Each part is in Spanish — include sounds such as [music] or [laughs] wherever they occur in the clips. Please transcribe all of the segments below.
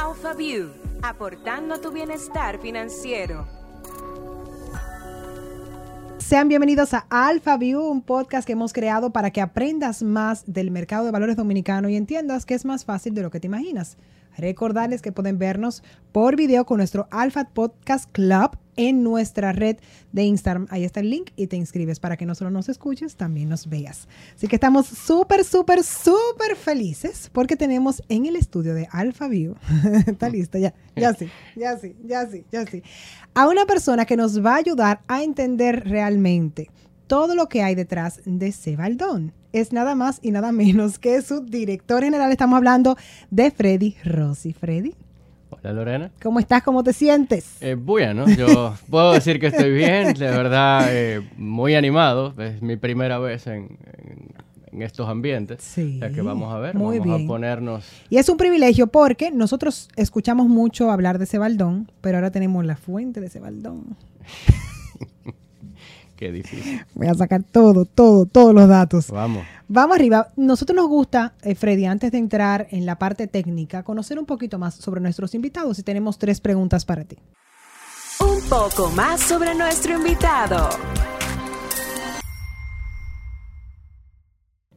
AlphaView, aportando a tu bienestar financiero. Sean bienvenidos a AlphaView, un podcast que hemos creado para que aprendas más del mercado de valores dominicano y entiendas que es más fácil de lo que te imaginas. Recordarles que pueden vernos por video con nuestro Alpha Podcast Club en nuestra red de Instagram. Ahí está el link y te inscribes para que no solo nos escuches, también nos veas. Así que estamos súper, súper, súper felices porque tenemos en el estudio de Alpha View, [laughs] está lista, ya, ya sí, ya sí, ya sí, ya sí, a una persona que nos va a ayudar a entender realmente todo lo que hay detrás de Cebaldón. Es nada más y nada menos que su director general. Estamos hablando de Freddy Rossi. Freddy. Hola Lorena. ¿Cómo estás? ¿Cómo te sientes? Eh, bueno, yo puedo decir que estoy bien, de verdad eh, muy animado. Es mi primera vez en, estos ambientes. Sí. Ya que vamos a ver, muy vamos a ponernos. Y es un privilegio porque nosotros escuchamos mucho hablar de Cebaldón, pero ahora tenemos la fuente de Cebaldón. Qué difícil. Voy a sacar todo, todo, todos los datos. Vamos. Vamos arriba. Nosotros nos gusta, eh, Freddy, antes de entrar en la parte técnica, conocer un poquito más sobre nuestros invitados y tenemos tres preguntas para ti. Un poco más sobre nuestro invitado.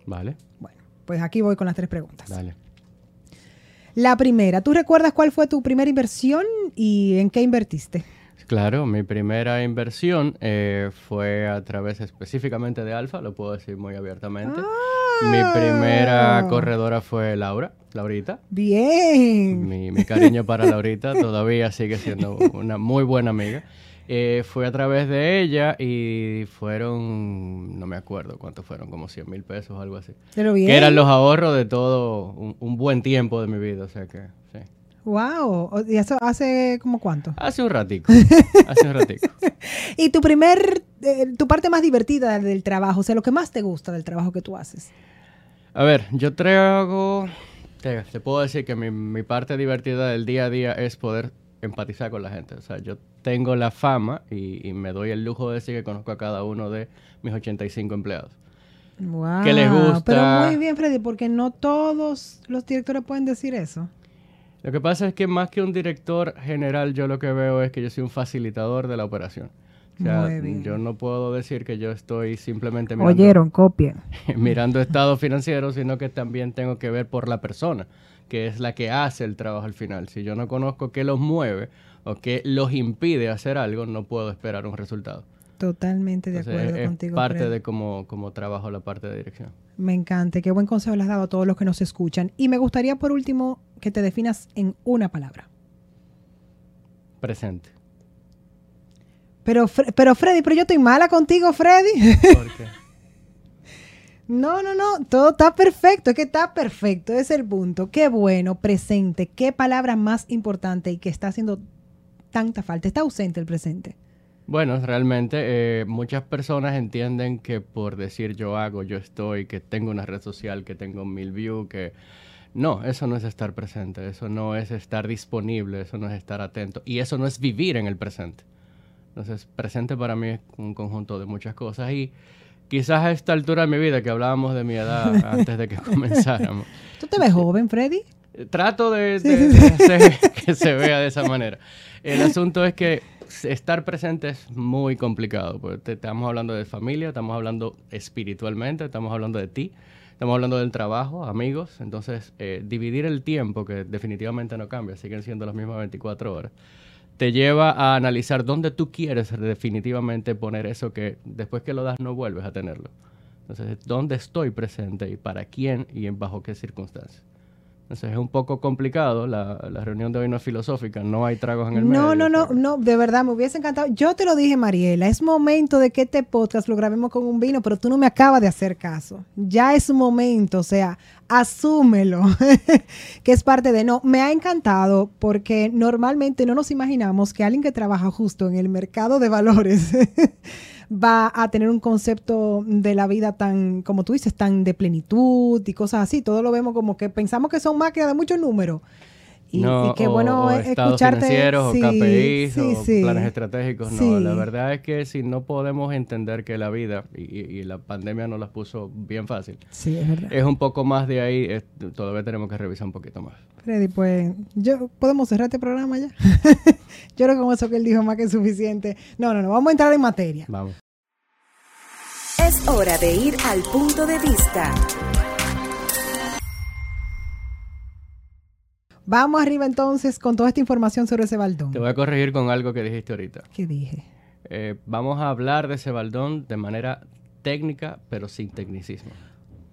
Vale. Bueno, pues aquí voy con las tres preguntas. Dale. La primera, ¿tú recuerdas cuál fue tu primera inversión y en qué invertiste? Claro, mi primera inversión eh, fue a través específicamente de Alfa, lo puedo decir muy abiertamente. Mi ah. primera corredora fue Laura, Laurita. Bien. Mi, cariño para Laurita [laughs] todavía sigue siendo una muy buena amiga. Eh, fue a través de ella y fueron, no me acuerdo cuántos fueron, como 100 mil pesos o algo así. Pero bien. Que eran los ahorros de todo un, un buen tiempo de mi vida, o sea que. Wow, ¿y eso hace como cuánto? Hace un ratico. [laughs] hace un ratico. y tu primer, eh, tu parte más divertida del trabajo, o sea, lo que más te gusta del trabajo que tú haces. A ver, yo traigo, te, te puedo decir que mi, mi, parte divertida del día a día es poder empatizar con la gente. O sea, yo tengo la fama y, y me doy el lujo de decir que conozco a cada uno de mis 85 empleados. Wow. Que les gusta. Pero muy bien, Freddy, porque no todos los directores pueden decir eso. Lo que pasa es que más que un director general, yo lo que veo es que yo soy un facilitador de la operación. O sea, yo no puedo decir que yo estoy simplemente mirando, Oyeron, copien. [laughs] mirando estado financiero, sino que también tengo que ver por la persona, que es la que hace el trabajo al final. Si yo no conozco qué los mueve o qué los impide hacer algo, no puedo esperar un resultado. Totalmente de acuerdo es contigo. Parte de cómo, cómo trabajo la parte de dirección. Me encanta, qué buen consejo le has dado a todos los que nos escuchan. Y me gustaría por último que te definas en una palabra. Presente. Pero, pero Freddy, pero yo estoy mala contigo, Freddy. ¿Por [laughs] qué? no, no, no, todo está perfecto, es que está perfecto, es el punto. Qué bueno, presente, qué palabra más importante y que está haciendo tanta falta. Está ausente el presente. Bueno, realmente eh, muchas personas entienden que por decir yo hago, yo estoy, que tengo una red social, que tengo mil views, que... No, eso no es estar presente, eso no es estar disponible, eso no es estar atento y eso no es vivir en el presente. Entonces, presente para mí es un conjunto de muchas cosas y quizás a esta altura de mi vida, que hablábamos de mi edad [laughs] antes de que comenzáramos. ¿Tú te ves joven, Freddy? Trato de, hacer que se vea de esa manera. El asunto es que estar presente es muy complicado, porque estamos hablando de familia, estamos hablando espiritualmente, estamos hablando de ti, estamos hablando del trabajo, amigos, entonces eh, dividir el tiempo, que definitivamente no cambia, siguen siendo las mismas 24 horas, te lleva a analizar dónde tú quieres definitivamente poner eso que después que lo das no vuelves a tenerlo. Entonces, ¿dónde estoy presente y para quién y en bajo qué circunstancias? Entonces es un poco complicado, la, reunión de hoy no es filosófica, no hay tragos en el medio. No, no, no, no, de verdad, me hubiese encantado. Yo te lo dije, Mariela, es momento de que este podcast lo grabemos con un vino, pero tú no me acabas de hacer caso. Ya es momento, o sea, asúmelo, [laughs] que es parte de no. Me ha encantado porque normalmente no nos imaginamos que alguien que trabaja justo en el mercado de valores [laughs] va a tener un concepto de la vida tan, como tú dices, tan de plenitud y cosas así. Todo lo vemos como que pensamos que son máquinas de muchos números. Y, no, y qué o- bueno o escucharte. financieros, sí, o KPIs, sí, o sí. planes estratégicos. No, la verdad es que si no podemos entender que la vida y, la pandemia nos las puso bien fácil, Sí, es verdad. es un poco más de ahí, es- todavía tenemos que revisar un poquito más. Freddy, pues, yo, ¿podemos cerrar este programa ya? [laughs] yo creo que con eso que él dijo más que suficiente. No, no, no, vamos a entrar en materia. Vamos. Es hora de ir al punto de vista. Vamos arriba entonces con toda esta información sobre ese baldón. Te voy a corregir con algo que dijiste ahorita. ¿Qué dije? Eh, vamos a hablar de ese baldón de manera técnica, pero sin tecnicismo.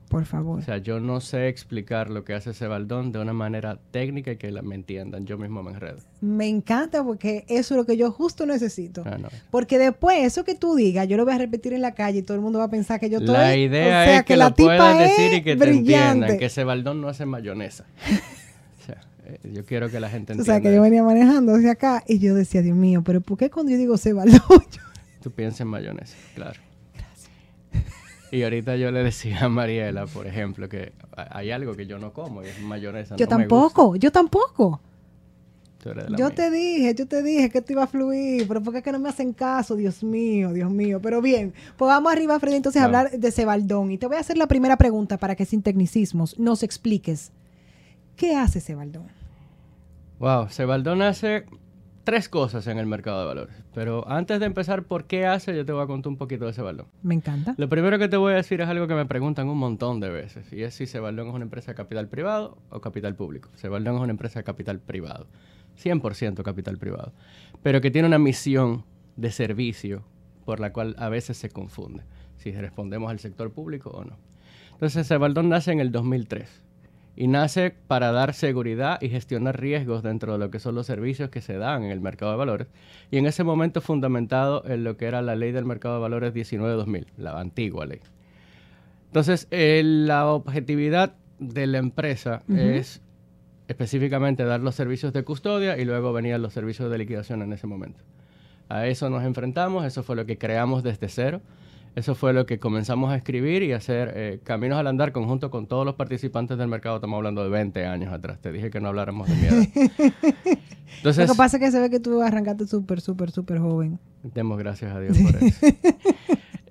Por favor. O sea, yo no sé explicar lo que hace ese baldón de una manera técnica y que la, me entiendan. Yo mismo me enredo. Me encanta porque eso es lo que yo justo necesito. Ah, no. Porque después, eso que tú digas, yo lo voy a repetir en la calle y todo el mundo va a pensar que yo estoy... La idea o sea, es que, la lo puedas tipa decir es y que te entiendan brillante. que ese baldón no hace mayonesa. [laughs] o sea, eh, yo quiero que la gente O entienda. sea, que yo venía manejando hacia acá y yo decía, Dios mío, pero ¿por qué cuando yo digo ese baldón? [laughs] Tú piensas en mayonesa, claro. Y ahorita yo le decía a Mariela, por ejemplo, que hay algo que yo no como y es mayonesa. yo no tampoco, yo tampoco. Yo mía. te dije, yo te dije que esto iba a fluir, pero ¿por qué es que no me hacen caso? Dios mío, Dios mío. Pero bien, pues vamos arriba, Freddy, entonces a hablar de ese baldón. Y te voy a hacer la primera pregunta para que sin tecnicismos nos expliques. ¿Qué hace ese baldón? Wow, Sebaldón hace tres cosas en el mercado de valores. Pero antes de empezar por qué hace, yo te voy a contar un poquito de Sebaldón. Me encanta. Lo primero que te voy a decir es algo que me preguntan un montón de veces. Y es si Sebaldón es una empresa de capital privado o capital público. Sebaldón es una empresa de capital privado. 100% capital privado. Pero que tiene una misión de servicio por la cual a veces se confunde. Si respondemos al sector público o no. Entonces Sebaldón nace en el 2003. Y nace para dar seguridad y gestionar riesgos dentro de lo que son los servicios que se dan en el mercado de valores. Y en ese momento fundamentado en lo que era la ley del mercado de valores 19-2000, la antigua ley. Entonces, eh, la objetividad de la empresa es específicamente dar los servicios de custodia y luego venían los servicios de liquidación en ese momento. A eso nos enfrentamos, eso fue lo que creamos desde cero, eso fue lo que comenzamos a escribir y hacer eh, caminos al andar conjunto con todos los participantes del mercado. Estamos hablando de 20 años atrás. Te dije que no habláramos de miedo. [laughs] Entonces, Lo que pasa es que se ve que tú arrancaste súper, súper, súper joven. Demos gracias a Dios por eso. [laughs]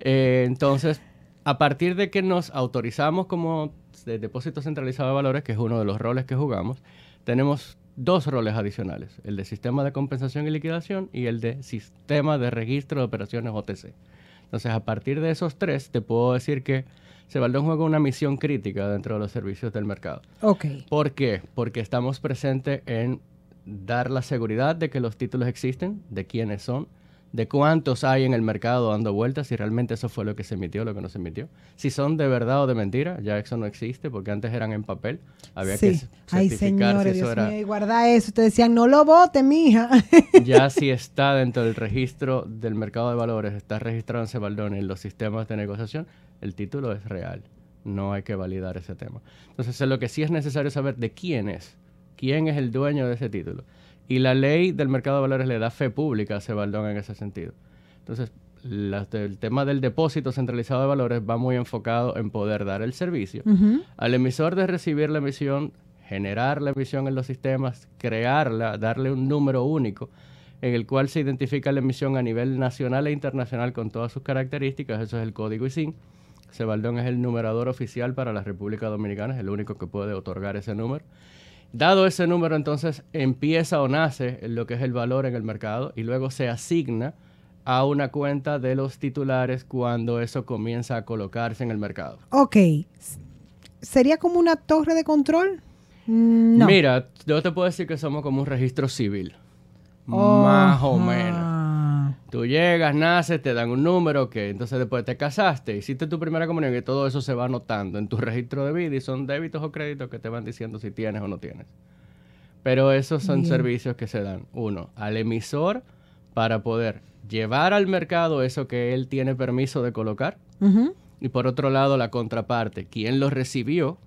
Eh, entonces, a partir de que nos autorizamos como de depósito centralizado de valores, que es uno de los roles que jugamos, tenemos dos roles adicionales, el de sistema de compensación y liquidación y el de sistema de registro de operaciones OTC. Entonces, a partir de esos tres, te puedo decir que Sebaldón juega una misión crítica dentro de los servicios del mercado. Ok. ¿Por qué? Porque estamos presentes en dar la seguridad de que los títulos existen, de quiénes son, de cuántos hay en el mercado dando vueltas, si realmente eso fue lo que se emitió, lo que no se emitió. Si son de verdad o de mentira, ya eso no existe, porque antes eran en papel. Había que sí. c- Ay, certificar señores, si eso Dios era. mío, y guarda eso. Te decían, no lo vote, mija. [laughs] Ya si está dentro del registro del mercado de valores, está registrado en Sebaldón en los sistemas de negociación, el título es real. No hay que validar ese tema. Entonces, lo que sí es necesario saber de quién es, quién es el dueño de ese título. Y la ley del mercado de valores le da fe pública a Sebaldón en ese sentido. Entonces, la- el tema del depósito centralizado de valores va muy enfocado en poder dar el servicio al emisor de recibir la emisión, generar la emisión en los sistemas, crearla, darle un número único en el cual se identifica la emisión a nivel nacional e internacional con todas sus características, eso es el código ISIN. Sebaldón es el numerador oficial para la República Dominicana, es el único que puede otorgar ese número. Dado ese número, entonces empieza o nace lo que es el valor en el mercado y luego se asigna a una cuenta de los titulares cuando eso comienza a colocarse en el mercado. Ok. ¿Sería como una torre de control? Mm, No. Mira, yo te puedo decir que somos como un registro civil. Más o menos. Tú llegas, naces, te dan un número, que entonces después te casaste, hiciste tu primera comunión y todo eso se va anotando en tu [laughs] registro de vida y son débitos o créditos que te van diciendo si tienes o no tienes. Pero esos son Bien. servicios que se dan, uno, al emisor para poder llevar al mercado eso que él tiene permiso de colocar y por otro lado la contraparte, quien lo recibió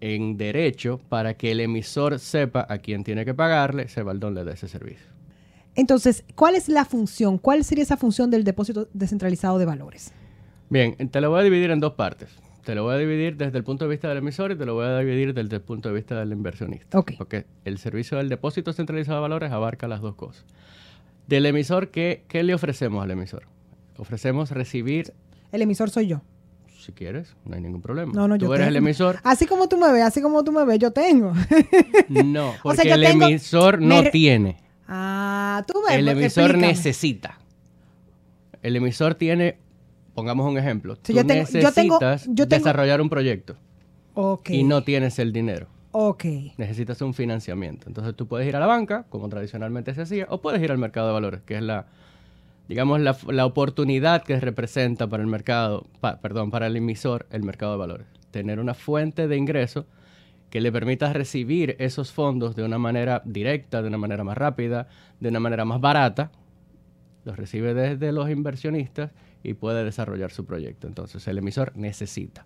en derecho para que el emisor sepa a quién tiene que pagarle, Sebaldón le da ese servicio. Entonces, ¿cuál es la función? ¿Cuál sería esa función del depósito descentralizado de valores? Bien, te lo voy a dividir en dos partes. te lo voy a dividir desde el punto de vista del emisor y te lo voy a dividir desde el punto de vista del inversionista. Ok. Porque el servicio del depósito centralizado de valores abarca las dos cosas. Del emisor, ¿qué, qué le ofrecemos al emisor? Ofrecemos recibir, El emisor soy yo. si quieres, no hay ningún problema. No, no, Tú yo eres el emisor. Así como tú me ves, así como tú me ves, yo tengo. No, [laughs] O porque sea, yo el tengo- emisor no re- tiene. Ah, tú ves. El emisor explícame. necesita. El emisor tiene, pongamos un ejemplo. Sí, Tú yo tengo- yo necesitas tengo- yo tengo- desarrollar un proyecto y no tienes el dinero. Ok. necesitas un financiamiento. Entonces tú puedes ir a la banca, como tradicionalmente se hacía, o puedes ir al mercado de valores, que es la, digamos, la, la oportunidad que representa para el mercado, pa- perdón, para el emisor el mercado de valores. Tener una fuente de ingreso que le permita recibir esos fondos de una manera directa, de una manera más rápida, de una manera más barata. Los recibe desde los inversionistas y puede desarrollar su proyecto. Entonces el emisor necesita.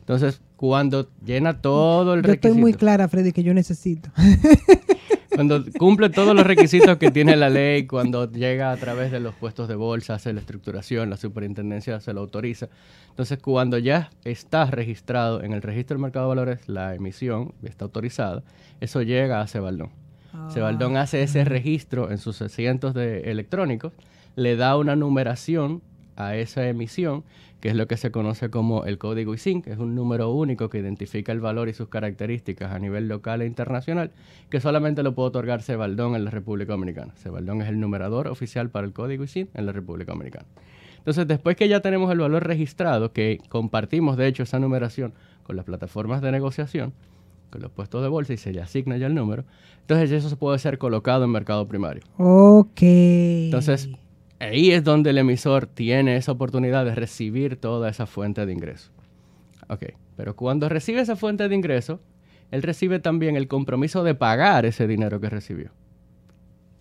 Entonces, cuando llena todo el Yo estoy muy clara, Freddy, que yo necesito. [laughs] cuando cumple todos los requisitos que tiene la ley, cuando llega a través de los puestos de bolsa, hace la estructuración, la superintendencia se lo autoriza. Entonces, cuando ya está registrado en el registro del mercado de valores, la emisión está autorizada, eso llega a Cebaldón. Cebaldón hace ese registro en sus asientos de electrónicos, le da una numeración a esa emisión, que es lo que se conoce como el código ISIN, que es un número único que identifica el valor y sus características a nivel local e internacional, que solamente lo puede otorgar Cebaldón en la República Dominicana. Cebaldón es el numerador oficial para el código ISIN en la República Dominicana. Entonces, después que ya tenemos el valor registrado, que compartimos de hecho esa numeración con las plataformas de negociación, con los puestos de bolsa y se le asigna ya el número, entonces eso se puede ser colocado en mercado primario. Ok. Entonces, ahí es donde el emisor tiene esa oportunidad de recibir toda esa fuente de ingreso. Ok, pero cuando recibe esa fuente de ingreso, él recibe también el compromiso de pagar ese dinero que recibió.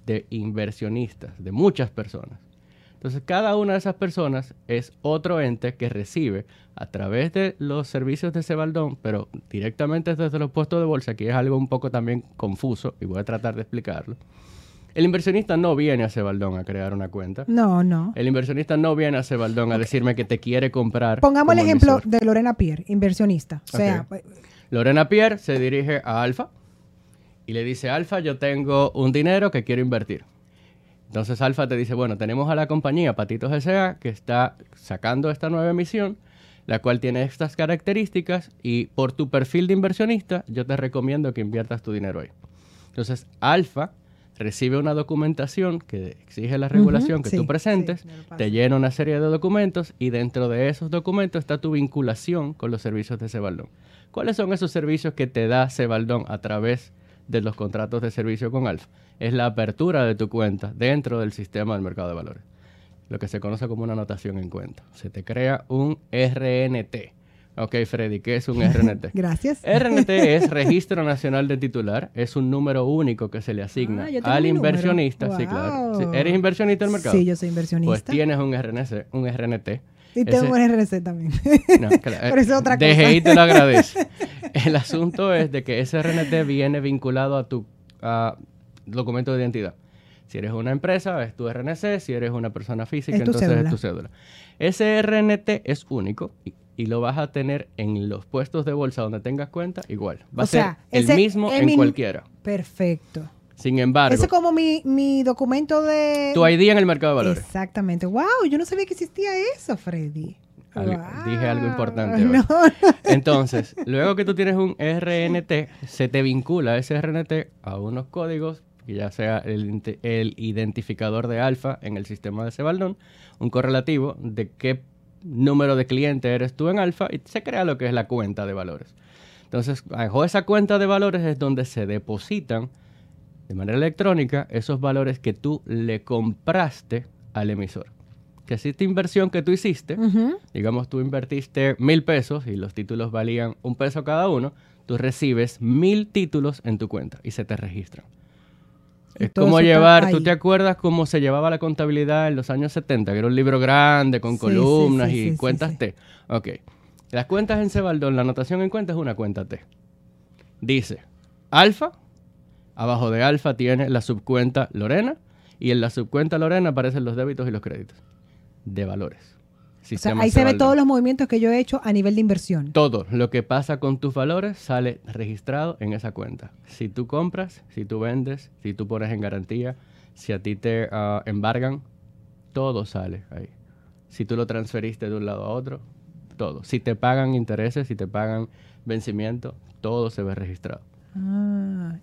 De inversionistas, de muchas personas. Entonces, cada una de esas personas es otro ente que recibe a través de los servicios de Cebaldón, pero directamente desde los puestos de bolsa, que es algo un poco también confuso y voy a tratar de explicarlo. El inversionista no viene a Cebaldón a crear una cuenta. No, no. El inversionista no viene a Cebaldón a decirme que te quiere comprar. Pongamos el ejemplo emisor. de Lorena Pierre, inversionista. O sea, Lorena Pierre se dirige a Alfa y le dice, Alfa, yo tengo un dinero que quiero invertir. Entonces Alfa te dice, bueno, tenemos a la compañía Patitos S.A. que está sacando esta nueva emisión, la cual tiene estas características y por tu perfil de inversionista yo te recomiendo que inviertas tu dinero ahí. Entonces Alfa recibe una documentación que exige la regulación que sí, tú presentes, sí, te llena una serie de documentos y dentro de esos documentos está tu vinculación con los servicios de Cebaldón. ¿Cuáles son esos servicios que te da Cebaldón a través de los contratos de servicio con Alfa? Es la apertura de tu cuenta dentro del sistema del mercado de valores, lo que se conoce como una anotación en cuenta. Se te crea un RNT. Ok, Freddy, ¿qué es un RNT? [laughs] gracias. RNT [laughs] es Registro Nacional de Titular, es un número único que se le asigna Ah, al inversionista. Sí, claro. Sí, Wow. ¿Eres inversionista del mercado? Sí, yo soy inversionista. Pues tienes un RNC, un RNT. y tengo Ese- un RRC también. no, [laughs] claro, Pero eso es otra cosa. DGI te lo agradece. El asunto es de que ese RNT viene vinculado a tu a documento de identidad. Si eres una empresa, es tu RNC. Si eres una persona física, entonces cédula. es tu cédula. Ese RNT es único y, y lo vas a tener en los puestos de bolsa donde tengas cuenta igual. Va O a ser el mismo en mi- cualquiera. Perfecto. Sin embargo, Ese es como mi, mi documento de... tu ID en el mercado de valores. Exactamente. Wow, yo no sabía que existía eso, Freddy. Algo- Wow. dije algo importante. [laughs] No, Entonces, luego que tú tienes un [laughs] RNT, se te vincula ese RNT a unos códigos, que ya sea el, el identificador de alfa en el sistema de Cebaldón, un correlativo de qué número de cliente eres tú en alfa y se crea lo que es la cuenta de valores. Entonces, bajo esa cuenta de valores es donde se depositan de manera electrónica esos valores que tú le compraste al emisor. Que si esta inversión que tú hiciste, digamos tú invertiste mil pesos y los títulos valían un peso cada uno, tú recibes mil títulos en tu cuenta y se te registran. Es como llevar, ¿tú te acuerdas cómo se llevaba la contabilidad en los años 70? Que era un libro grande con Sí, columnas sí, y sí, cuentas. T. Ok. Las cuentas en Cebaldón, la anotación en cuenta es una cuenta T. Dice, alfa, abajo de alfa tiene la subcuenta Lorena y en la subcuenta Lorena aparecen los débitos y los créditos de valores. O sea, ahí se ve todos los movimientos que yo he hecho a nivel de inversión. Todo lo que pasa con tus valores sale registrado en esa cuenta. Si tú compras, si tú vendes, si tú pones en garantía, si a ti te ah, embargan, todo sale ahí. Si tú lo transferiste de un lado a otro, todo. Si te pagan intereses, si te pagan vencimiento, todo se ve registrado. Ah,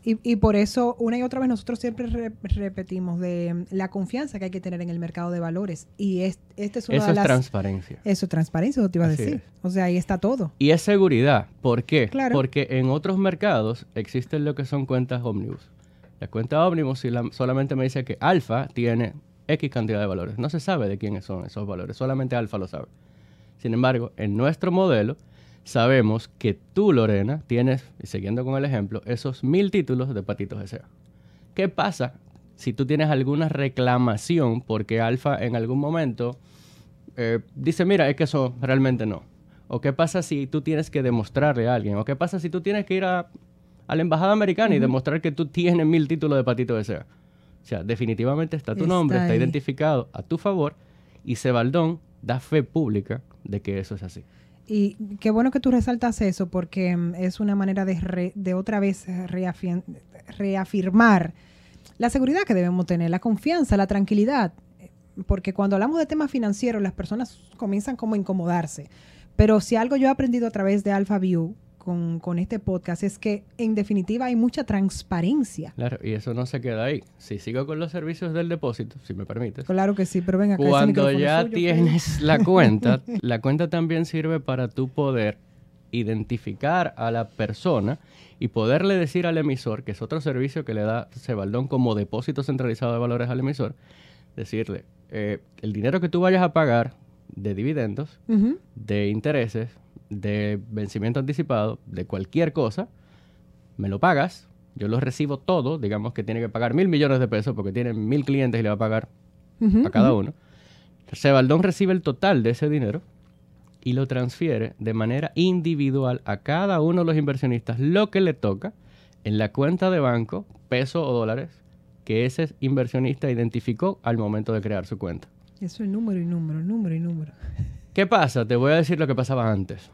y, y por eso una y otra vez nosotros siempre re- repetimos de mm, la confianza que hay que tener en el mercado de valores. Y es, este es una Eso de es las... transparencia. Eso es transparencia, eso te iba a Así decir. es. O sea, ahí está todo. Y es seguridad. ¿Por qué? Claro. Porque en otros mercados existen lo que son cuentas ómnibus. La cuenta ómnibus si la- solamente me dice que Alfa tiene X cantidad de valores. No se sabe de quiénes son esos valores. Solamente Alfa lo sabe. Sin embargo, en nuestro modelo sabemos que tú, Lorena, tienes, y siguiendo con el ejemplo, esos mil títulos de Patitos S.A. ¿Qué pasa si tú tienes alguna reclamación porque Alfa en algún momento eh, dice, mira, es que eso realmente no? ¿O qué pasa si tú tienes que demostrarle a alguien? ¿O qué pasa si tú tienes que ir a, a la embajada americana y demostrar que tú tienes mil títulos de Patito S.A.? O sea, definitivamente está tu Está nombre, está identificado a tu favor y Sebaldón da fe pública de que eso es así. Y qué bueno que tú resaltas eso porque mm, es una manera de, otra vez reafi- reafirmar la seguridad que debemos tener, la confianza, la tranquilidad. Porque cuando hablamos de temas financieros, las personas comienzan como a incomodarse. Pero si algo yo he aprendido a través de Alpha View con, con este podcast es que en definitiva hay mucha transparencia. Claro, y eso no se queda ahí. Si sigo con los servicios del depósito, si me permites. Claro que sí, pero venga, Cuando ya suyo, tienes la cuenta, [laughs] la cuenta también sirve para tú poder identificar a la persona y poderle decir al emisor, que es otro servicio que le da Sebaldón como depósito centralizado de valores al emisor, decirle, eh, el dinero que tú vayas a pagar de dividendos, de intereses, de vencimiento anticipado, de cualquier cosa, me lo pagas, yo lo recibo todo, digamos que tiene que pagar mil millones de pesos porque tiene mil clientes y le va a pagar a cada ujú. uno. Sebaldón recibe el total de ese dinero y lo transfiere de manera individual a cada uno de los inversionistas lo que le toca en la cuenta de banco, peso o dólares, que ese inversionista identificó al momento de crear su cuenta. Eso es número y número, número y número. ¿Qué pasa? Te voy a decir lo que pasaba antes.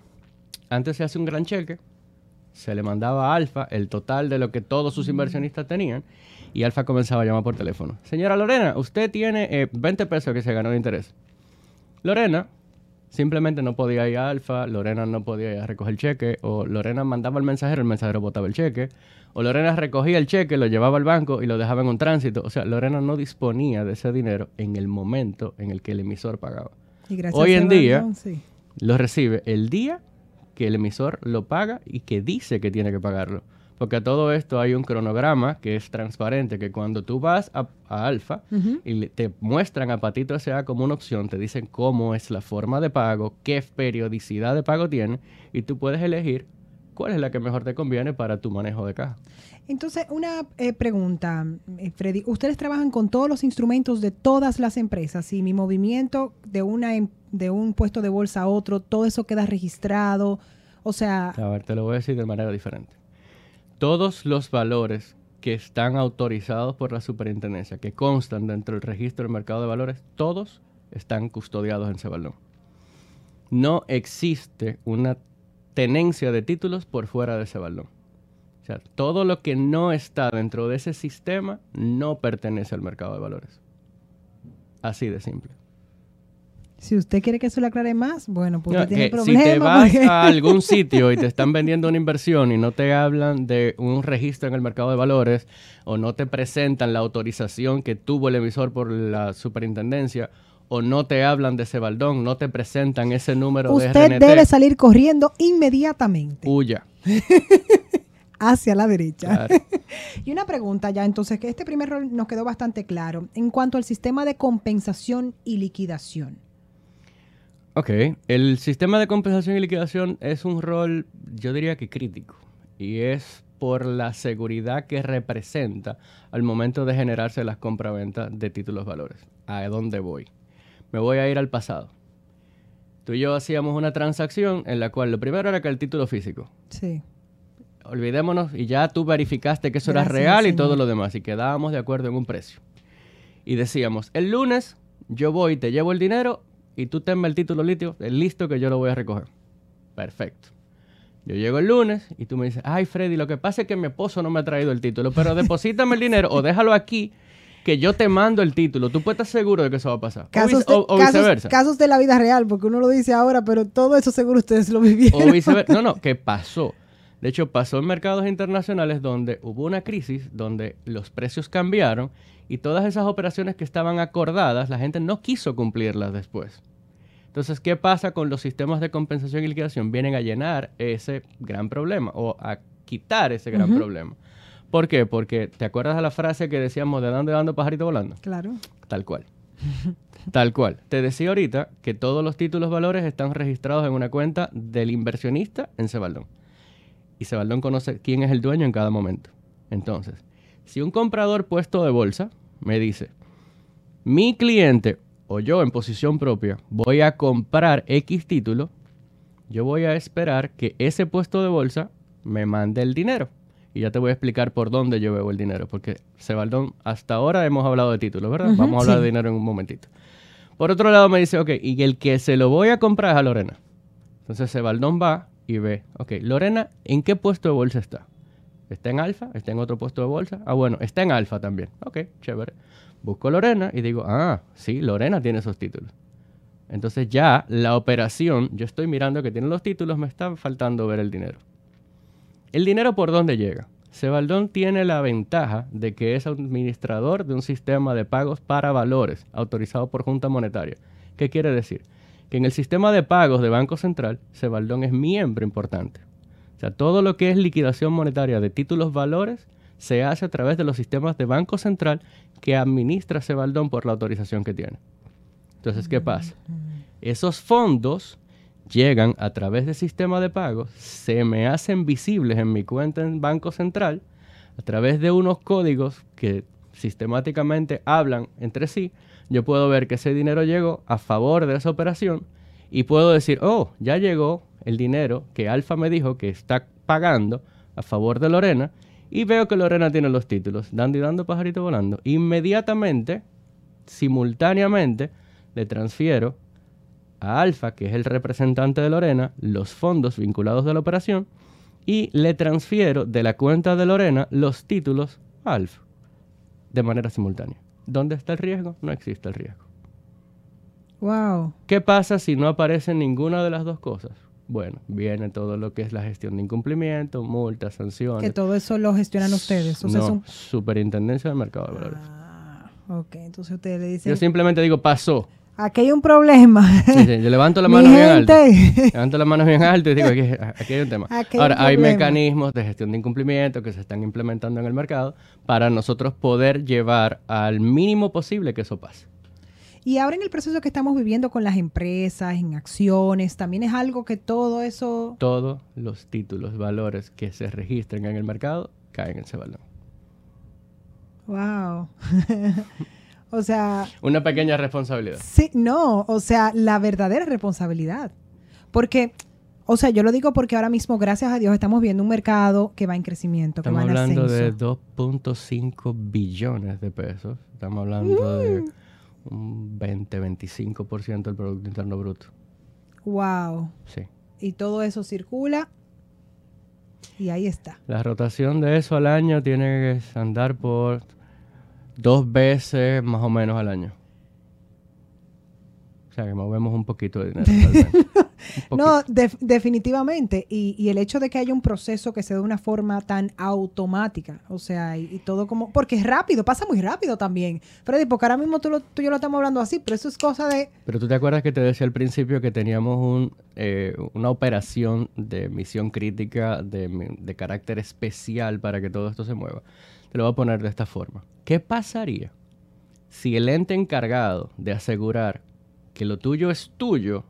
Antes se hace un gran cheque, se le mandaba a Alfa el total de lo que todos sus inversionistas tenían y Alfa comenzaba a llamar por teléfono. Señora Lorena, usted tiene eh, 20 pesos que se ganó de interés. Lorena simplemente no podía ir a Alfa, Lorena no podía ir a recoger el cheque, o Lorena mandaba al mensajero, el mensajero botaba el cheque, o Lorena recogía el cheque, lo llevaba al banco y lo dejaba en un tránsito. O sea, Lorena no disponía de ese dinero en el momento en el que el emisor pagaba Y gracias Hoy en día- sí. lo recibe el día que el emisor lo paga y que dice que tiene que pagarlo. Porque a todo esto hay un cronograma que es transparente, que cuando tú vas a, a Alfa y te muestran a Patito S.A. como una opción, te dicen cómo es la forma de pago, qué periodicidad de pago tiene, y tú puedes elegir cuál es la que mejor te conviene para tu manejo de caja. Entonces, una eh, pregunta, eh, Freddy. Ustedes trabajan con todos los instrumentos de todas las empresas y mi movimiento de, una, em- de un puesto de bolsa a otro, todo eso queda registrado. O sea, A ver, te lo voy a decir de manera diferente. Todos los valores que están autorizados por la superintendencia, que constan dentro del registro del mercado de valores, todos están custodiados en Cebalón. No existe una tenencia de títulos por fuera de Cebalón. O sea, todo lo que no está dentro de ese sistema no pertenece al mercado de valores. Así de simple. si usted quiere que eso lo aclare más, bueno, No, usted tiene problemas. si te vas porque- a algún sitio y te están vendiendo una inversión y no te hablan de un registro en el mercado de valores o no te presentan la autorización que tuvo el emisor por la superintendencia o no te hablan de ese baldón, no te presentan ese número de usted RNT, debe salir corriendo inmediatamente huya. [laughs] hacia la derecha. Claro. [laughs] Y una pregunta ya, entonces, que este primer rol nos quedó bastante claro. En cuanto al sistema de compensación y liquidación. Ok, el sistema de compensación y liquidación es un rol, yo diría que crítico, y es por la seguridad que representa al momento de generarse las compraventas de títulos valores. ¿A dónde voy? Me voy a ir al pasado. Tú y yo hacíamos una transacción en la cual lo primero era que el título físico. Sí. Olvidémonos y ya tú verificaste que eso era real y todo lo demás y quedábamos de acuerdo en un precio. Y decíamos, el lunes yo voy, te llevo el dinero y tú tenme el título listo, listo que yo lo voy a recoger. Perfecto. Yo llego el lunes y tú me dices, ay Freddy, lo que pasa es que mi esposo no me ha traído el título, pero [laughs] deposítame el dinero o déjalo aquí que yo te mando el título. Tú puedes estar seguro de que eso va a pasar. Casos, o, de, o- o casos- viceversa. casos de la vida real, porque uno lo dice ahora, pero todo eso seguro ustedes lo vivieron. O viceversa. [laughs] No, no, que pasó. De hecho, pasó en mercados internacionales donde hubo una crisis, donde los precios cambiaron y todas esas operaciones que estaban acordadas, la gente no quiso cumplirlas después. Entonces, ¿qué pasa con los sistemas de compensación y liquidación? Vienen a llenar ese gran problema o a quitar ese gran problema. ¿Por qué? Porque te acuerdas de la frase que decíamos de dónde dando pajarito volando. Claro. Tal cual. Tal cual. Te decía ahorita que todos los títulos valores están registrados en una cuenta del inversionista en Cebaldón. Y Cebaldón conoce quién es el dueño en cada momento. Entonces, si un comprador puesto de bolsa me dice, mi cliente o yo en posición propia voy a comprar X título, yo voy a esperar que ese puesto de bolsa me mande el dinero. Y ya te voy a explicar por dónde yo veo el dinero, porque Sebaldón, hasta ahora hemos hablado de títulos, ¿verdad? Vamos a hablar sí. de dinero en un momentito. Por otro lado me dice, ok, y el que se lo voy a comprar es a Lorena. Entonces Sebaldón va y ve, ok, Lorena, ¿en qué puesto de bolsa está? ¿Está en alfa? ¿Está en otro puesto de bolsa? Ah, bueno, está en alfa también. Ok, chévere. Busco Lorena y digo, ah, sí, Lorena tiene esos títulos. Entonces ya la operación, yo estoy mirando que tiene los títulos, me está faltando ver el dinero. ¿El dinero por dónde llega? Sebaldón tiene la ventaja de que es administrador de un sistema de pagos para valores autorizado por Junta Monetaria. ¿Qué quiere decir? Que en el sistema de pagos de Banco Central, Sebaldón es miembro importante. O sea, todo lo que es liquidación monetaria de títulos valores se hace a través de los sistemas de Banco Central que administra Sebaldón por la autorización que tiene. Entonces, ¿qué pasa? Esos fondos llegan a través del sistema de pagos, se me hacen visibles en mi cuenta en Banco Central a través de unos códigos que sistemáticamente hablan entre sí. Yo puedo ver que ese dinero llegó a favor de esa operación y puedo decir, oh, ya llegó el dinero que Alfa me dijo que está pagando a favor de Lorena y veo que Lorena tiene los títulos, dando y dando pajarito volando. Inmediatamente, simultáneamente, le transfiero a Alfa, que es el representante de Lorena, los fondos vinculados de la operación y le transfiero de la cuenta de Lorena los títulos a Alfa de manera simultánea. ¿Dónde está el riesgo? No existe el riesgo. Wow. ¿Qué pasa si no aparece ninguna de las dos cosas? Bueno, viene todo lo que es la gestión de incumplimiento, multas, sanciones. Que todo eso lo gestionan ustedes. O sea, no, son- Superintendencia del Mercado de Valores. Ah, ok, entonces ustedes le dicen, Yo simplemente digo, pasó. Aquí hay un problema. Sí, sí, yo levanto la mano bien alto. Levanto las manos bien alto y digo, aquí, aquí hay un tema. Aquí Ahora, hay mecanismos de gestión de incumplimiento que se están implementando en el mercado para nosotros poder llevar al mínimo posible que eso pase. Y ahora en el proceso que estamos viviendo con las empresas, en acciones, también es algo que todo eso... Todos los títulos, valores que se registren en el mercado caen en ese valor. Wow. [laughs] o sea, Una pequeña responsabilidad. sí, no, o sea, la verdadera responsabilidad. Porque, o sea, yo lo digo porque ahora mismo, gracias a Dios, estamos viendo un mercado que va en crecimiento, que Estamos va en hablando ascenso. de 2.5 billones de pesos. Estamos hablando de Mm. un 20-25% del Producto Interno Bruto. Wow. Sí. Y todo eso circula y ahí está. La rotación de eso al año tiene que andar por dos veces más o menos al año. O sea, que movemos un poquito de dinero. [laughs] No, poquito. def- definitivamente. Y, y el hecho de que haya un proceso que se dé de una forma tan automática, o sea, y, y todo como... Porque es rápido, pasa muy rápido también. Freddy, porque ahora mismo tú, lo- tú y yo lo estamos hablando así, pero eso es cosa de... Pero tú te acuerdas que te decía al principio que teníamos un, eh, una operación de misión crítica de carácter especial para que todo esto se mueva. Lo voy a poner de esta forma. ¿Qué pasaría si el ente encargado de asegurar que lo tuyo es tuyo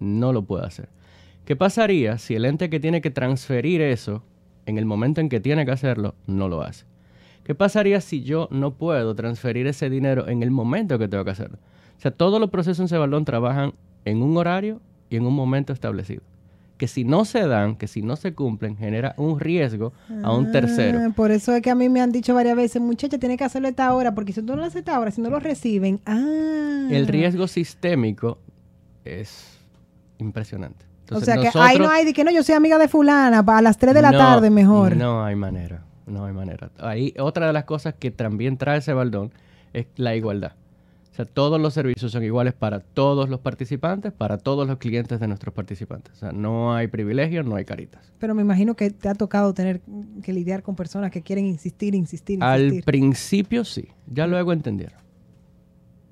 no lo puede hacer? ¿Qué pasaría si el ente que tiene que transferir eso en el momento en que tiene que hacerlo no lo hace? ¿Qué pasaría si yo no puedo transferir ese dinero en el momento que tengo que hacerlo? O sea, todos los procesos en Cebaldón trabajan en un horario y en un momento establecido. Que si no se dan, que si no se cumplen, genera un riesgo a un tercero. Ah, Por eso es que a mí me han dicho varias veces, muchacha, tiene que hacerlo a esta hora, porque si tú no lo haces a esta hora, si no lo reciben, ah. El riesgo sistémico es impresionante. o sea que ahí no hay de que no, yo soy amiga de fulana, a las 3 de la No, tarde mejor. No hay manera, no hay manera. Ahí otra de las cosas que también trae ese baldón es la igualdad. O sea, todos los servicios son iguales para todos los participantes, para todos los clientes de nuestros participantes. O sea, no hay privilegios, no hay caritas. Pero me imagino que te ha tocado tener que lidiar con personas que quieren insistir, insistir, Al insistir. principio sí, ya luego entendieron.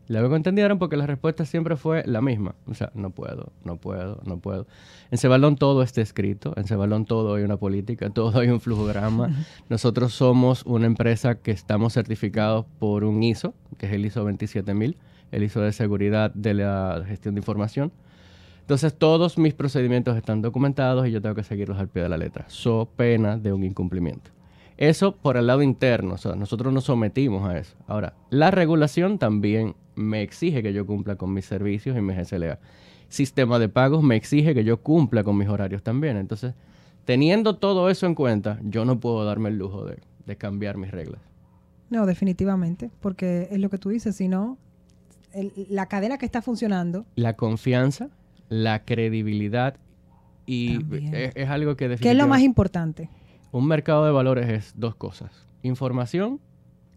Luego entendieron porque la respuesta siempre fue la misma. O sea, no puedo, no puedo, no puedo. En Cebalón todo está escrito, en Cebalón todo hay una política, [laughs] todo hay un flujograma. Nosotros somos una empresa que estamos certificados por un ISO, que es el ISO 27000, el ISO de seguridad de la gestión de información. Entonces todos mis procedimientos están documentados y yo tengo que seguirlos al pie de la letra, so pena de un incumplimiento. Eso por el lado interno, o sea, nosotros nos sometimos a eso. Ahora, la regulación también me exige que yo cumpla con mis servicios y mis SLA. Sistema de pagos me exige que yo cumpla con mis horarios también. Entonces, teniendo todo eso en cuenta, yo no puedo darme el lujo de, de cambiar mis reglas. No, definitivamente, porque es lo que tú dices, si no, la cadena que está funcionando, La confianza, la credibilidad y es, es algo que que es lo definitivamente... más importante. Un mercado de valores es dos cosas, información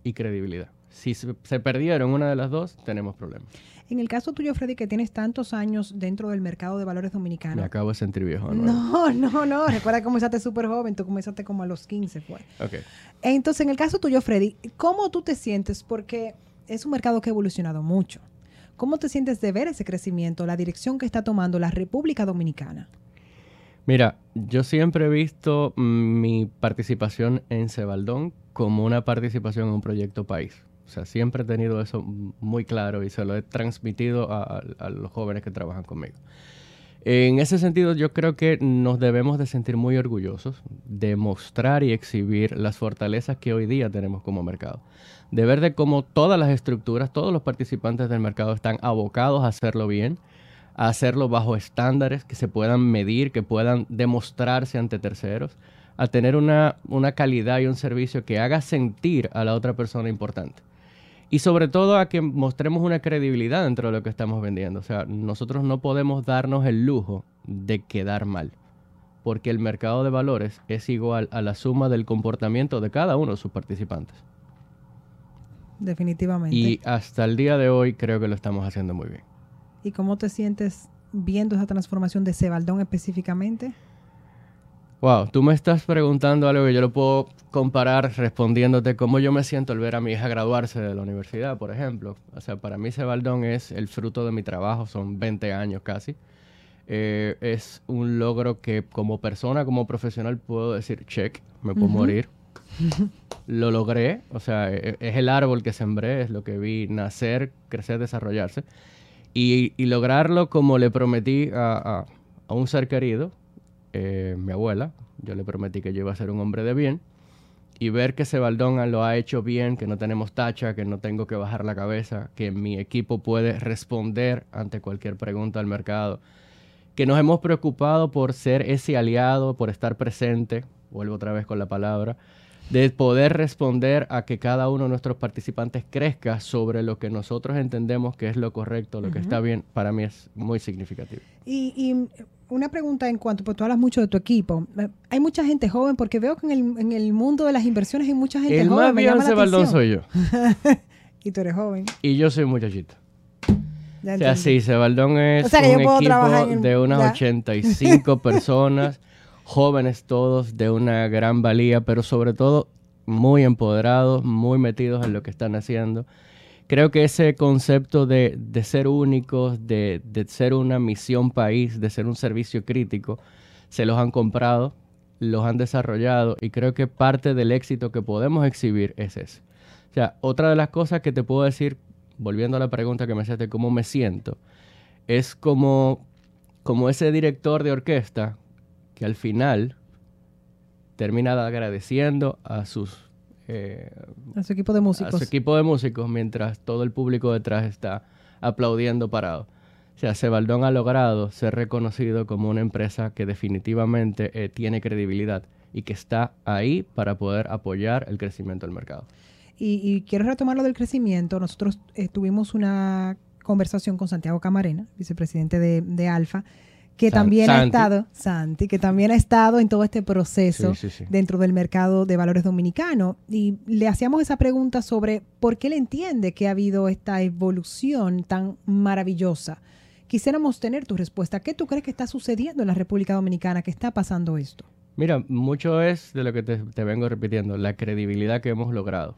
y credibilidad. Si se, perdieron una de las dos, tenemos problemas. En el caso tuyo, Freddy, que tienes tantos años dentro del mercado de valores Me dominicano. acabo de sentir viejo. nuevo. No, [laughs] no, no. Recuerda que comenzaste súper joven. Tú comenzaste como a los 15, fue. Ok. Entonces, en el caso tuyo, Freddy, ¿cómo tú te sientes? Porque es un mercado que ha evolucionado mucho. ¿Cómo te sientes de ver ese crecimiento, la dirección que está tomando la República Dominicana? Mira, yo siempre he visto mm, mi participación en Cebaldón como una participación en un proyecto país. O sea, siempre he tenido eso muy claro y se lo he transmitido a los jóvenes que trabajan conmigo. En ese sentido, yo creo que nos debemos de sentir muy orgullosos de mostrar y exhibir las fortalezas que hoy día tenemos como mercado. De ver de cómo todas las estructuras, todos los participantes del mercado están abocados a hacerlo bien, a hacerlo bajo estándares que se puedan medir, que puedan demostrarse ante terceros, a tener una, una calidad y un servicio que haga sentir a la otra persona importante. Y sobre todo a que mostremos una credibilidad dentro de lo que estamos vendiendo. O sea, nosotros no podemos darnos el lujo de quedar mal. Porque el mercado de valores es igual a la suma del comportamiento de cada uno de sus participantes. Definitivamente. Y hasta el día de hoy creo que lo estamos haciendo muy bien. ¿Y cómo te sientes viendo esa transformación de Cebaldón específicamente? Wow, tú me estás preguntando algo que yo lo puedo comparar respondiéndote cómo yo me siento al ver a mi hija graduarse de la universidad, por ejemplo. O sea, para mí Cebaldón es el fruto de mi trabajo, son 20 años casi. Eh, es un logro que como persona, como profesional puedo decir, check, me puedo Ujú. morir. [laughs] lo logré, o sea, e- es el árbol que sembré, es lo que vi nacer, crecer, desarrollarse. Y, lograrlo como le prometí a, a- a un ser querido, eh, mi abuela, yo le prometí que yo iba a ser un hombre de bien, y ver que Sebaldón lo ha hecho bien, que no tenemos tacha, que no tengo que bajar la cabeza, que mi equipo puede responder ante cualquier pregunta al mercado, que nos hemos preocupado por ser ese aliado, por estar presente, vuelvo otra vez con la palabra, de poder responder a que cada uno de nuestros participantes crezca sobre lo que nosotros entendemos que es lo correcto, lo que está bien, para mí es muy significativo. Y, y una pregunta en cuanto, pues tú hablas mucho de tu equipo. Eh, Hay mucha gente joven, porque veo que en el, en el mundo de las inversiones hay mucha gente El joven. más me viejo atención. soy yo, [laughs] Y tú eres joven. y yo soy muchachito. Ya O sea, sí, Sebaldón es O sea, un equipo de unas ya. 85 [laughs] personas, jóvenes todos, de una gran valía, pero sobre todo muy empoderados, muy metidos en lo que están haciendo. Creo que ese concepto de, de ser únicos, de, de ser una misión país, de ser un servicio crítico, se los han comprado, los han desarrollado y creo que parte del éxito que podemos exhibir es ese. O sea, otra de las cosas que te puedo decir, volviendo a la pregunta que me hiciste, cómo me siento, es como, como ese director de orquesta que al final termina agradeciendo a sus eh, A su equipo de a músicos. su equipo de músicos mientras todo el público detrás está aplaudiendo parado. O sea, Sebaldón ha logrado ser reconocido como una empresa que definitivamente eh, tiene credibilidad y que está ahí para poder apoyar el crecimiento del mercado. Y, quiero retomar lo del crecimiento. Nosotros eh, tuvimos una conversación con Santiago Camarena, vicepresidente de, Alfa, que también ha estado, Santi, que también ha estado en todo este proceso dentro del mercado de valores dominicano. Y le hacíamos esa pregunta sobre por qué le entiende que ha habido esta evolución tan maravillosa Quisiéramos tener tu respuesta. ¿Qué tú crees que está sucediendo en la República Dominicana? ¿Qué está pasando esto? Mira, mucho es de lo que te, vengo repitiendo, la credibilidad que hemos logrado.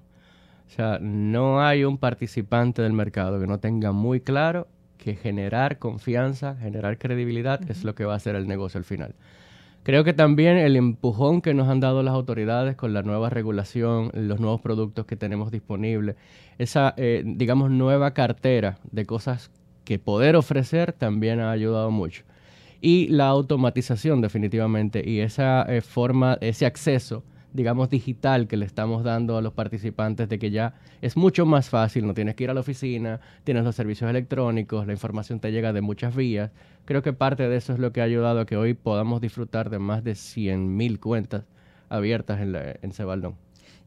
O sea, no hay un participante del mercado que no tenga muy claro que generar confianza, generar credibilidad es lo que va a hacer el negocio al final. Creo que también el empujón que nos han dado las autoridades con la nueva regulación, los nuevos productos que tenemos disponibles, esa, eh, digamos, nueva cartera de cosas que poder ofrecer también ha ayudado mucho. Y la automatización definitivamente y esa eh, forma, ese acceso, digamos, digital que le estamos dando a los participantes de que ya es mucho más fácil, no tienes que ir a la oficina, tienes los servicios electrónicos, la información te llega de muchas vías. Creo que parte de eso es lo que ha ayudado a que hoy podamos disfrutar de más de 100.000 cuentas abiertas en, en Cebaldón.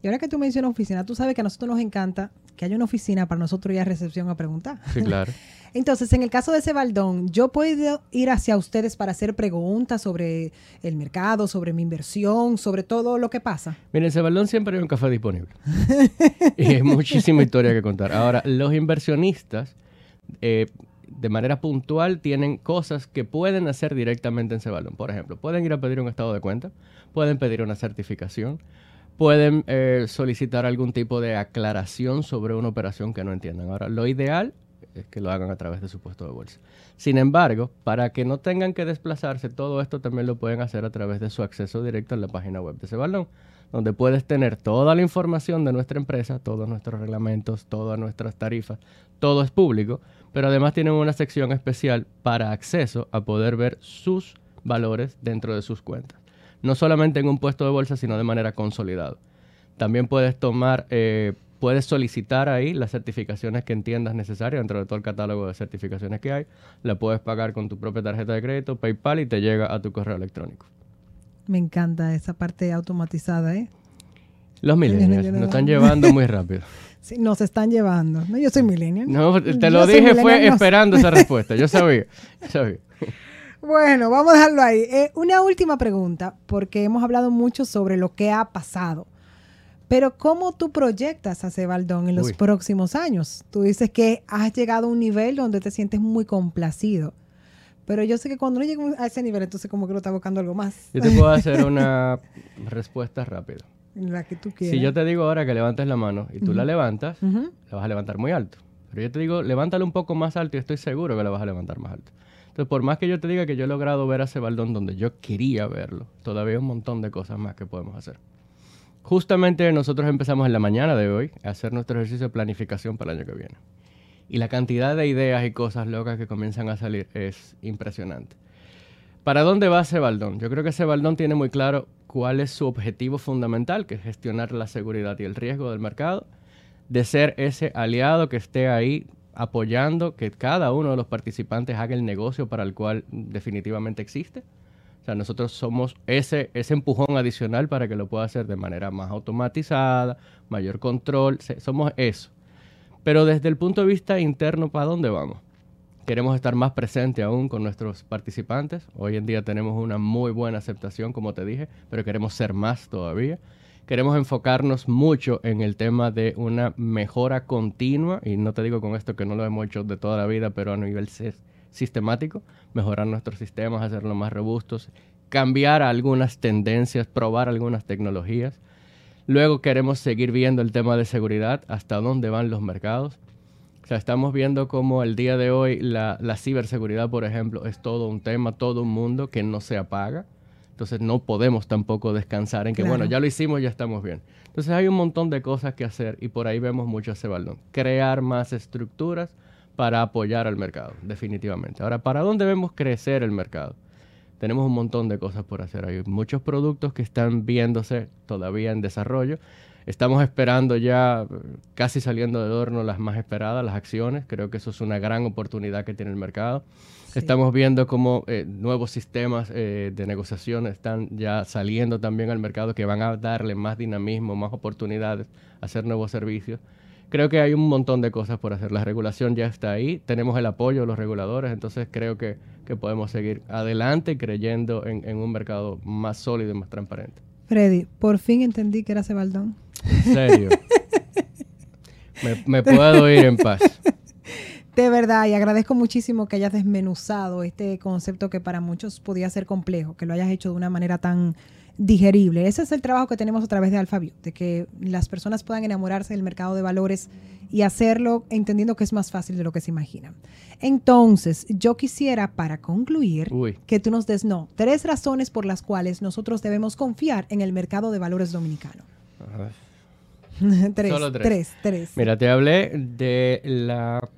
Y ahora que tú mencionas oficina, tú sabes que a nosotros nos encanta que haya una oficina para nosotros ir a recepción a preguntar. Sí, claro. [laughs] Entonces, en el caso de ese baldón, yo puedo ir hacia ustedes para hacer preguntas sobre el mercado, sobre mi inversión, sobre todo lo que pasa. Miren, ese baldón siempre hay un café disponible. [laughs] y hay muchísima historia que contar. Ahora, los inversionistas, eh, de manera puntual, tienen cosas que pueden hacer directamente en ese baldón. Por ejemplo, pueden ir a pedir un estado de cuenta, pueden pedir una certificación, pueden eh, solicitar algún tipo de aclaración sobre una operación que no entiendan. Ahora, lo ideal es que lo hagan a través de su puesto de bolsa. Sin embargo, para que no tengan que desplazarse, todo esto también lo pueden hacer a través de su acceso directo en la página web de ese balón, donde puedes tener toda la información de nuestra empresa, todos nuestros reglamentos, todas nuestras tarifas, todo es público, pero además tienen una sección especial para acceso a poder ver sus valores dentro de sus cuentas no solamente en un puesto de bolsa, sino de manera consolidada. También puedes tomar, eh, puedes solicitar ahí las certificaciones que entiendas necesarias dentro de todo el catálogo de certificaciones que hay. La puedes pagar con tu propia tarjeta de crédito, PayPal y te llega a tu correo electrónico. Me encanta esa parte automatizada, ¿eh? Los millennials nos están llevando muy rápido. [laughs] Sí, nos están llevando. No, yo soy millennial. No, te lo dije, fue esperando esa respuesta. Yo sabía. Yo sabía. [laughs] Bueno, vamos a dejarlo ahí. Eh, una última pregunta, porque hemos hablado mucho sobre lo que ha pasado. Pero ¿cómo tú proyectas a Cebaldón en los próximos años? Tú dices que has llegado a un nivel donde te sientes muy complacido. Pero yo sé que cuando no llego a ese nivel, entonces como que lo está buscando algo más. Yo te puedo hacer [laughs] una respuesta rápida. La que tú quieras. Si yo te digo ahora que levantes la mano y tú la levantas, la vas a levantar muy alto. Pero yo te digo, levántala un poco más alto y estoy seguro que la vas a levantar más alto. Entonces, por más que yo te diga que yo he logrado ver a ese baldón donde yo quería verlo, todavía hay un montón de cosas más que podemos hacer. Justamente nosotros empezamos en la mañana de hoy a hacer nuestro ejercicio de planificación para el año que viene. Y la cantidad de ideas y cosas locas que comienzan a salir es impresionante. ¿Para dónde va ese baldón? Yo creo que ese baldón tiene muy claro cuál es su objetivo fundamental, que es gestionar la seguridad y el riesgo del mercado, de ser ese aliado que esté ahí apoyando que cada uno de los participantes haga el negocio para el cual definitivamente existe. O sea, nosotros somos ese, ese empujón adicional para que lo pueda hacer de manera más automatizada, mayor control, somos eso. Pero desde el punto de vista interno, ¿para dónde vamos? Queremos estar más presente aún con nuestros participantes. Hoy en día tenemos una muy buena aceptación, como te dije, pero queremos ser más todavía queremos enfocarnos mucho en el tema de una mejora continua, y no te digo con esto que no lo hemos hecho de toda la vida, pero a nivel sistemático, mejorar nuestros sistemas, hacerlos más robustos, cambiar algunas tendencias, probar algunas tecnologías. Luego queremos seguir viendo el tema de seguridad, hasta dónde van los mercados. O sea, estamos viendo cómo el día de hoy la, la ciberseguridad, por ejemplo, es todo un tema, todo un mundo que no se apaga. Entonces no podemos tampoco descansar en que, bueno, ya lo hicimos, ya estamos bien. Entonces hay un montón de cosas que hacer y por ahí vemos mucho ese balón. Crear más estructuras para apoyar al mercado, definitivamente. Ahora, ¿para dónde vemos crecer el mercado? Tenemos un montón de cosas por hacer. Hay muchos productos que están viéndose todavía en desarrollo. Estamos esperando ya, casi saliendo del horno, las más esperadas, las acciones. Creo que eso es una gran oportunidad que tiene el mercado. Estamos viendo cómo eh, nuevos sistemas eh, de negociación están ya saliendo también al mercado que van a darle más dinamismo, más oportunidades, hacer nuevos servicios. Creo que hay un montón de cosas por hacer. La regulación ya está ahí, tenemos el apoyo de los reguladores, entonces creo que, podemos seguir adelante creyendo en, un mercado más sólido y más transparente. Freddy, por fin entendí que era Cebaldón. En serio. [laughs] me, me puedo ir en paz. De verdad, y agradezco muchísimo que hayas desmenuzado este concepto que para muchos podía ser complejo, que lo hayas hecho de una manera tan digerible. Ese es el trabajo que tenemos a través de AlphaView, de que las personas puedan enamorarse del mercado de valores y hacerlo entendiendo que es más fácil de lo que se imaginan. Entonces, yo quisiera, para concluir, que tú nos des, no, tres razones por las cuales nosotros debemos confiar en el mercado de valores dominicano. [laughs] tres, Solo tres. tres, tres. Mira, te hablé de la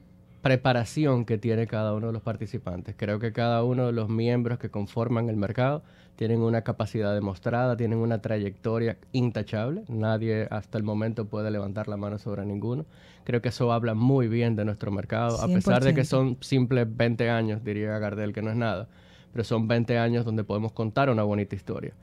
preparación que tiene cada uno de los participantes. Creo que cada uno de los miembros que conforman el mercado tienen una capacidad demostrada, tienen una trayectoria intachable. Nadie hasta el momento puede levantar la mano sobre ninguno. Creo que eso habla muy bien de nuestro mercado, a pesar de que son simples 20 años, diría Gardel, que no es nada, pero son 20 años donde podemos contar una bonita historia.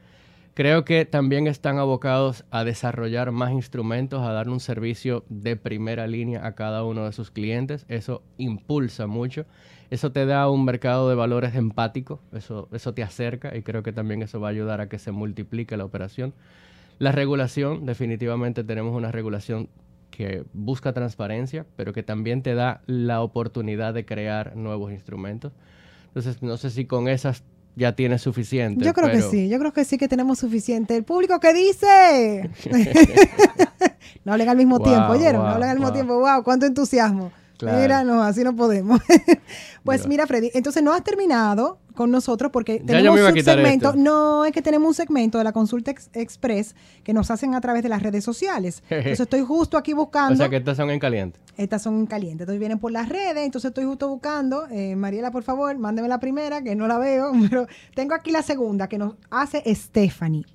Creo que también están abocados a desarrollar más instrumentos, a dar un servicio de primera línea a cada uno de sus clientes. Eso impulsa mucho. Eso te da un mercado de valores empático. Eso, eso te acerca y creo que también eso va a ayudar a que se multiplique la operación. La regulación, definitivamente tenemos una regulación que busca transparencia, pero que también te da la oportunidad de crear nuevos instrumentos. Entonces, no sé si con esas ya tiene suficiente. Yo creo que sí, yo creo que sí que tenemos suficiente. El público que dice. [laughs] no hablen al mismo tiempo, ¿oyeron? no hablen al mismo tiempo. ¡Wow! ¡Cuánto entusiasmo! Mira, no, así no podemos. [laughs] pues mira. Freddy, entonces no has terminado con nosotros porque tenemos un segmento. No, es que tenemos un segmento de la consulta express que nos hacen a través de las redes sociales. [laughs] Entonces estoy justo aquí buscando. O sea que estas son en caliente. Estas son en caliente. Entonces vienen por las redes. Entonces estoy justo buscando. Eh, Mariela, por favor, mándeme la primera, que no la veo. [laughs] Pero tengo aquí la segunda que nos hace Stephanie.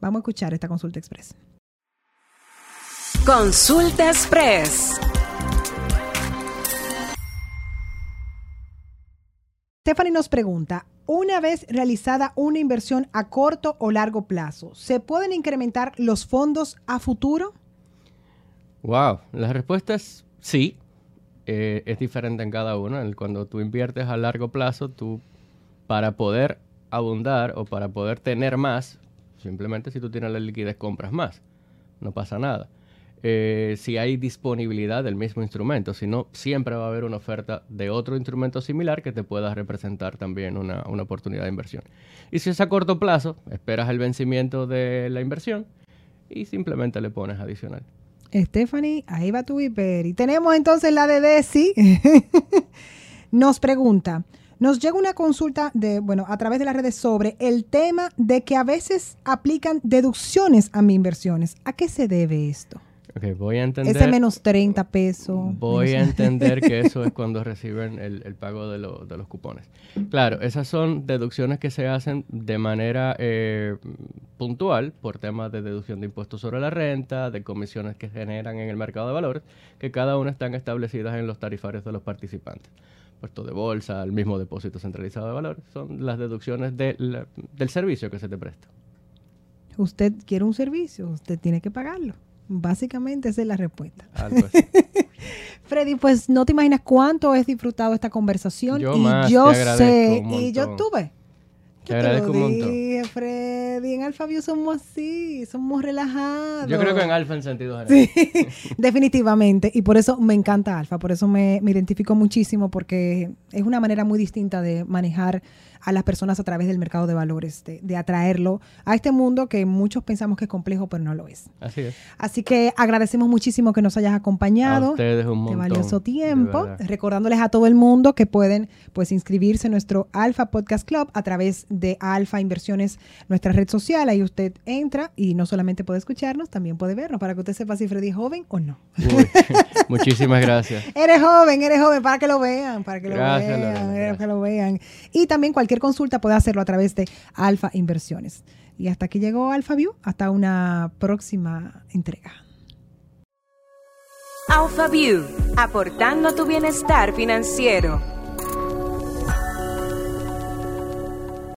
Vamos a escuchar esta consulta express. Consulta express. Stephanie nos pregunta, una vez realizada una inversión a corto o largo plazo, ¿se pueden incrementar los fondos a futuro? Wow, la respuesta es sí. Eh, es diferente en cada uno. Cuando tú inviertes a largo plazo, tú para poder abundar o para poder tener más, simplemente si tú tienes la liquidez compras más. No pasa nada. Eh, si hay disponibilidad del mismo instrumento, si no, siempre va a haber una oferta de otro instrumento similar que te pueda representar también una, oportunidad de inversión. Y si es a corto plazo, esperas el vencimiento de la inversión y simplemente le pones adicional. Stephanie, ahí va tu hiper. Y tenemos entonces la de Desi. [laughs] Nos pregunta, nos llega una consulta de, bueno, a través de las redes sobre el tema de que a veces aplican deducciones a mis inversiones. ¿A qué se debe esto? Voy a entender. Ese menos 30 pesos. Voy a entender que [laughs] eso es cuando reciben el, pago de, los cupones. Claro, esas son deducciones que se hacen de manera eh, puntual por temas de deducción de impuestos sobre la renta, de comisiones que generan en el mercado de valores, que cada una están establecidas en los tarifarios de los participantes. Puesto de bolsa, el mismo depósito centralizado de valores, son las deducciones del servicio que se te presta. Usted quiere un servicio, usted tiene que pagarlo. Básicamente esa es la respuesta. [laughs] Freddy, pues no te imaginas cuánto he disfrutado esta conversación y yo sé, y yo tuve. Te agradezco un montón. Freddy, en Alfabio somos así, somos relajados. Yo creo que en Alfa en sentido general. Sí, [laughs] definitivamente. Y por eso me encanta Alfa, por eso me, me identifico muchísimo, porque es una manera muy distinta de manejar a las personas a través del mercado de valores, de, atraerlo a este mundo que muchos pensamos que es complejo, pero no lo es. Así es. Así que agradecemos muchísimo que nos hayas acompañado. A ustedes un montón. De valioso tiempo. Recordándoles a todo el mundo que pueden pues inscribirse en nuestro Alfa Podcast Club a través de Alfa Inversiones, nuestra red social social, ahí usted entra y no solamente puede escucharnos, también puede vernos para que usted sepa si Freddy es joven o no. [laughs] muchísimas gracias. eres joven, eres joven, para que lo vean, para que lo vean, para que lo vean. Y también cualquier consulta puede hacerlo a través de Alfa Inversiones. Y hasta aquí llegó Alfa View, hasta una próxima entrega. Alpha View, aportando tu bienestar financiero.